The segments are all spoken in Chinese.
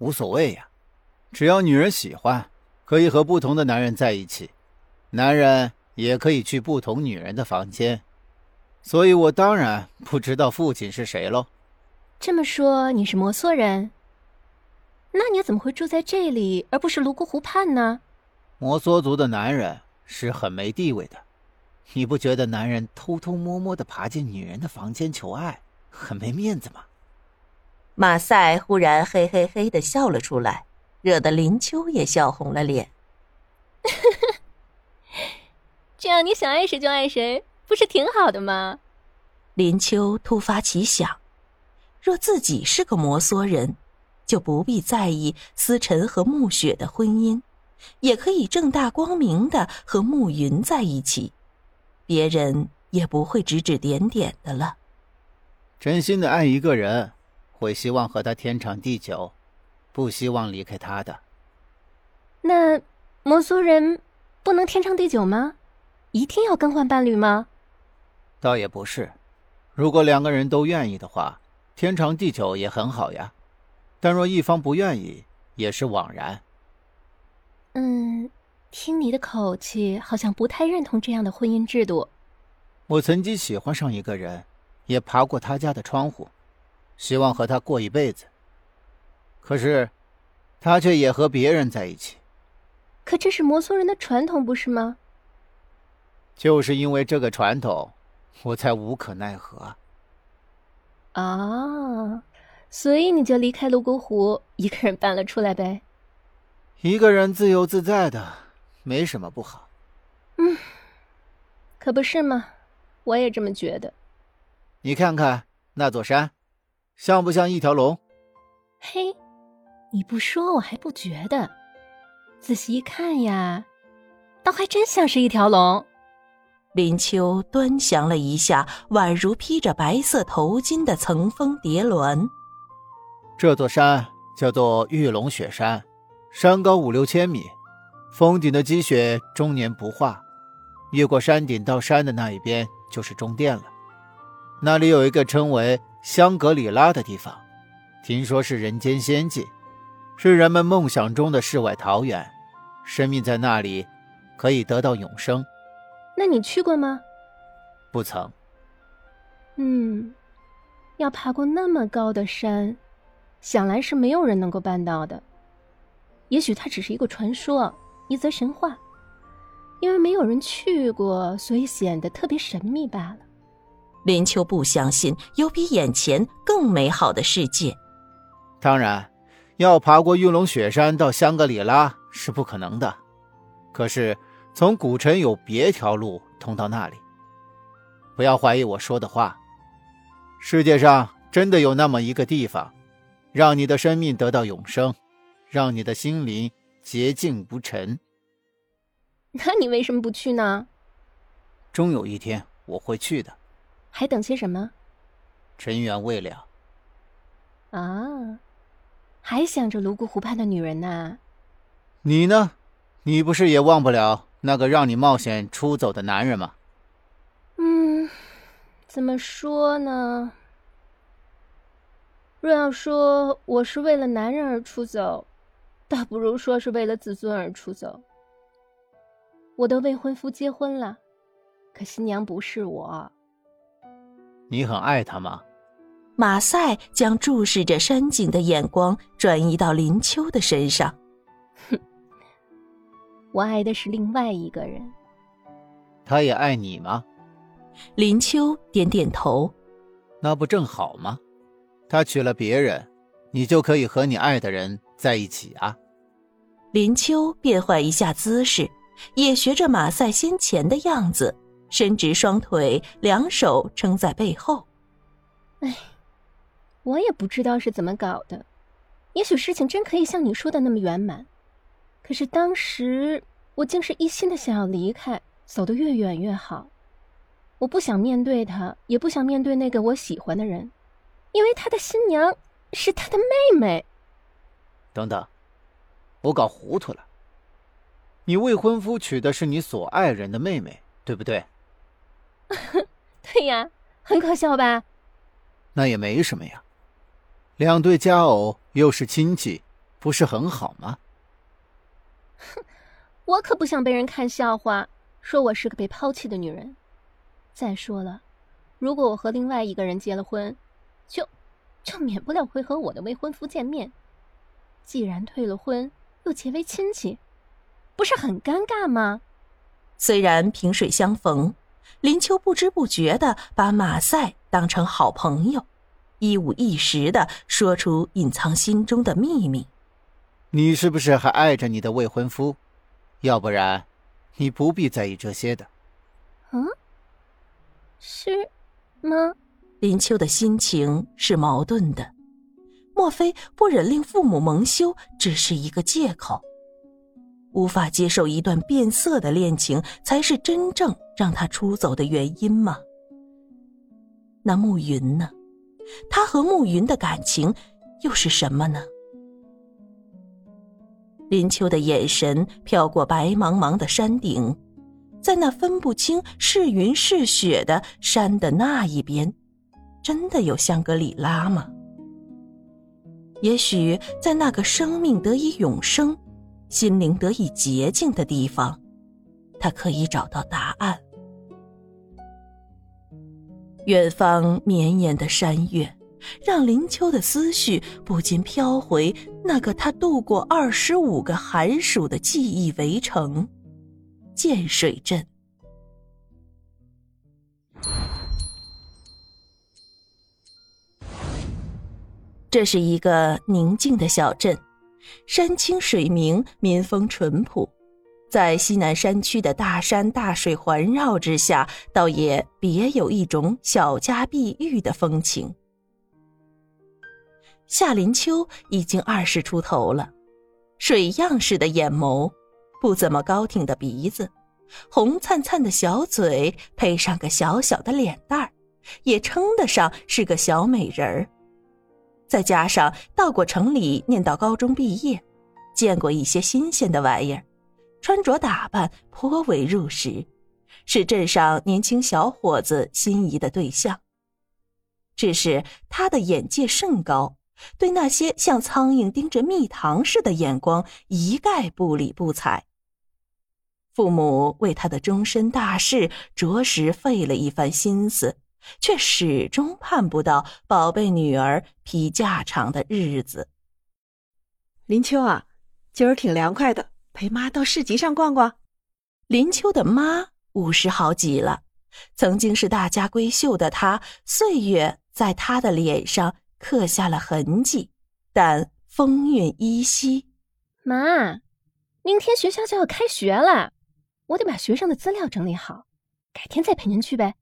无所谓呀，只要女人喜欢，可以和不同的男人在一起，男人也可以去不同女人的房间，所以我当然不知道父亲是谁喽。这么说你是摩梭人？那你怎么会住在这里，而不是泸沽湖畔呢？摩梭族的男人是很没地位的，你不觉得男人偷偷摸摸的爬进女人的房间求爱，很没面子吗？马赛忽然嘿嘿嘿的笑了出来，惹得林秋也笑红了脸。这样你想爱谁就爱谁，不是挺好的吗？林秋突发奇想，若自己是个摩梭人。就不必在意思辰和暮雪的婚姻，也可以正大光明的和暮云在一起，别人也不会指指点点的了。真心的爱一个人，会希望和他天长地久，不希望离开他的。那摩梭人不能天长地久吗？一定要更换伴侣吗？倒也不是，如果两个人都愿意的话，天长地久也很好呀。但若一方不愿意，也是枉然。嗯，听你的口气，好像不太认同这样的婚姻制度。我曾经喜欢上一个人，也爬过他家的窗户，希望和他过一辈子。可是，他却也和别人在一起。可这是摩梭人的传统，不是吗？就是因为这个传统，我才无可奈何。啊。所以你就离开泸沽湖，一个人搬了出来呗。一个人自由自在的，没什么不好。嗯，可不是嘛？我也这么觉得。你看看那座山，像不像一条龙？嘿，你不说我还不觉得。仔细一看呀，倒还真像是一条龙。林秋端详了一下，宛如披着白色头巾的层峰叠峦。这座山叫做玉龙雪山，山高五六千米，峰顶的积雪终年不化。越过山顶到山的那一边就是中殿了。那里有一个称为香格里拉的地方，听说是人间仙境，是人们梦想中的世外桃源。生命在那里可以得到永生。那你去过吗？不曾。嗯，要爬过那么高的山。想来是没有人能够办到的，也许它只是一个传说，一则神话，因为没有人去过，所以显得特别神秘罢了。林秋不相信有比眼前更美好的世界。当然，要爬过玉龙雪山到香格里拉是不可能的，可是从古城有别条路通到那里。不要怀疑我说的话，世界上真的有那么一个地方。让你的生命得到永生，让你的心灵洁净无尘。那你为什么不去呢？终有一天我会去的。还等些什么？尘缘未了。啊，还想着泸沽湖畔的女人呢？你呢？你不是也忘不了那个让你冒险出走的男人吗？嗯，怎么说呢？若要说我是为了男人而出走，倒不如说是为了自尊而出走。我的未婚夫结婚了，可新娘不是我。你很爱他吗？马赛将注视着山景的眼光转移到林秋的身上。哼，我爱的是另外一个人。他也爱你吗？林秋点点头。那不正好吗？他娶了别人，你就可以和你爱的人在一起啊。林秋变换一下姿势，也学着马赛先前的样子，伸直双腿，两手撑在背后。哎，我也不知道是怎么搞的，也许事情真可以像你说的那么圆满，可是当时我竟是一心的想要离开，走得越远越好。我不想面对他，也不想面对那个我喜欢的人。因为他的新娘是他的妹妹。等等，我搞糊涂了。你未婚夫娶的是你所爱人的妹妹，对不对？对呀，很可笑吧？那也没什么呀。两对佳偶又是亲戚，不是很好吗？哼，我可不想被人看笑话，说我是个被抛弃的女人。再说了，如果我和另外一个人结了婚，就就免不了会和我的未婚夫见面。既然退了婚，又结为亲戚，不是很尴尬吗？虽然萍水相逢，林秋不知不觉的把马赛当成好朋友，一五一十的说出隐藏心中的秘密。你是不是还爱着你的未婚夫？要不然，你不必在意这些的。嗯，是吗？林秋的心情是矛盾的。莫非不忍令父母蒙羞只是一个借口？无法接受一段变色的恋情才是真正让他出走的原因吗？那暮云呢？他和暮云的感情又是什么呢？林秋的眼神飘过白茫茫的山顶，在那分不清是云是雪的山的那一边，真的有香格里拉吗？也许在那个生命得以永生、心灵得以洁净的地方，他可以找到答案。远方绵延的山岳，让林秋的思绪不禁飘回那个他度过二十五个寒暑的记忆围城——建水镇。这是一个宁静的小镇，山清水明，民风淳朴，在西南山区的大山大水环绕之下，倒也别有一种小家碧玉的风情。夏林秋已经二十出头了，水样式的眼眸，不怎么高挺的鼻子，红灿灿的小嘴，配上个小小的脸蛋儿，也称得上是个小美人儿。再加上到过城里念到高中毕业，见过一些新鲜的玩意儿，穿着打扮颇为入时，是镇上年轻小伙子心仪的对象。只是他的眼界甚高，对那些像苍蝇盯着蜜糖似的眼光一概不理不睬。父母为他的终身大事着实费了一番心思。却始终盼不到宝贝女儿批嫁场的日子。林秋啊，今儿挺凉快的，陪妈到市集上逛逛。林秋的妈五十好几了，曾经是大家闺秀的她，岁月在她的脸上刻下了痕迹，但风韵依稀。妈，明天学校就要开学了，我得把学生的资料整理好，改天再陪您去呗。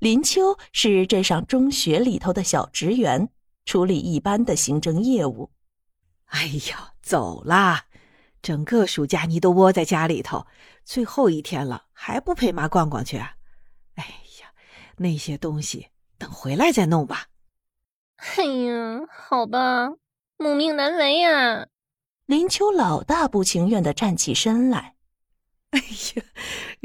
林秋是镇上中学里头的小职员，处理一般的行政业务。哎呀，走啦！整个暑假你都窝在家里头，最后一天了，还不陪妈逛逛去？啊哎呀，那些东西等回来再弄吧。哎呀，好吧，母命难违呀。林秋老大不情愿的站起身来。哎呀，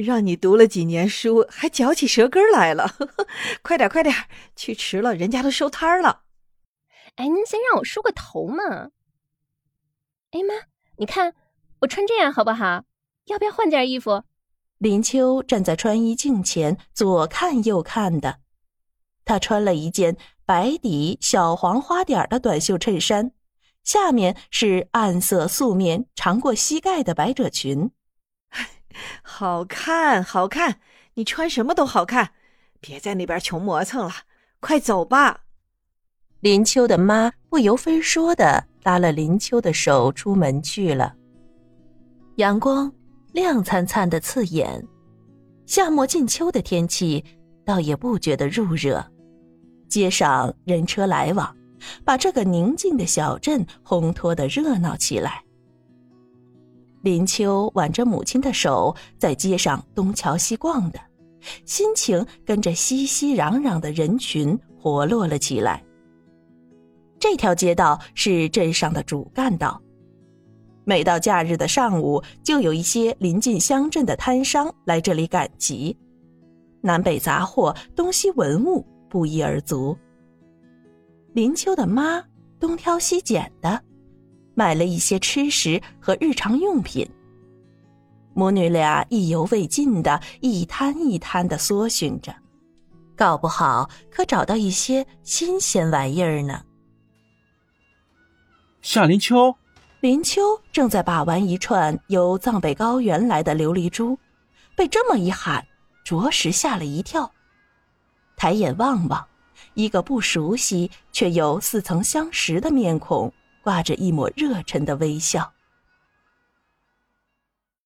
让你读了几年书，还嚼起舌根来了！快点，快点，去迟了，人家都收摊了。哎，您先让我梳个头嘛。哎妈，你看我穿这样好不好？要不要换件衣服？林秋站在穿衣镜前，左看右看的。她穿了一件白底小黄花点的短袖衬衫，下面是暗色素面、长过膝盖的百褶裙。好看，好看！你穿什么都好看，别在那边穷磨蹭了，快走吧。林秋的妈不由分说的拉了林秋的手出门去了。阳光亮灿灿的刺眼，夏末近秋的天气倒也不觉得入热，街上人车来往，把这个宁静的小镇烘托的热闹起来。林秋挽着母亲的手，在街上东瞧西逛的，心情跟着熙熙攘攘的人群活络了起来。这条街道是镇上的主干道，每到假日的上午，就有一些临近乡镇的摊商来这里赶集，南北杂货、东西文物不一而足。林秋的妈东挑西拣的。买了一些吃食和日常用品。母女俩意犹未尽的一摊一摊的搜寻着，搞不好可找到一些新鲜玩意儿呢。夏林秋，林秋正在把玩一串由藏北高原来的琉璃珠，被这么一喊，着实吓了一跳。抬眼望望，一个不熟悉却又似曾相识的面孔，挂着一抹热忱的微笑。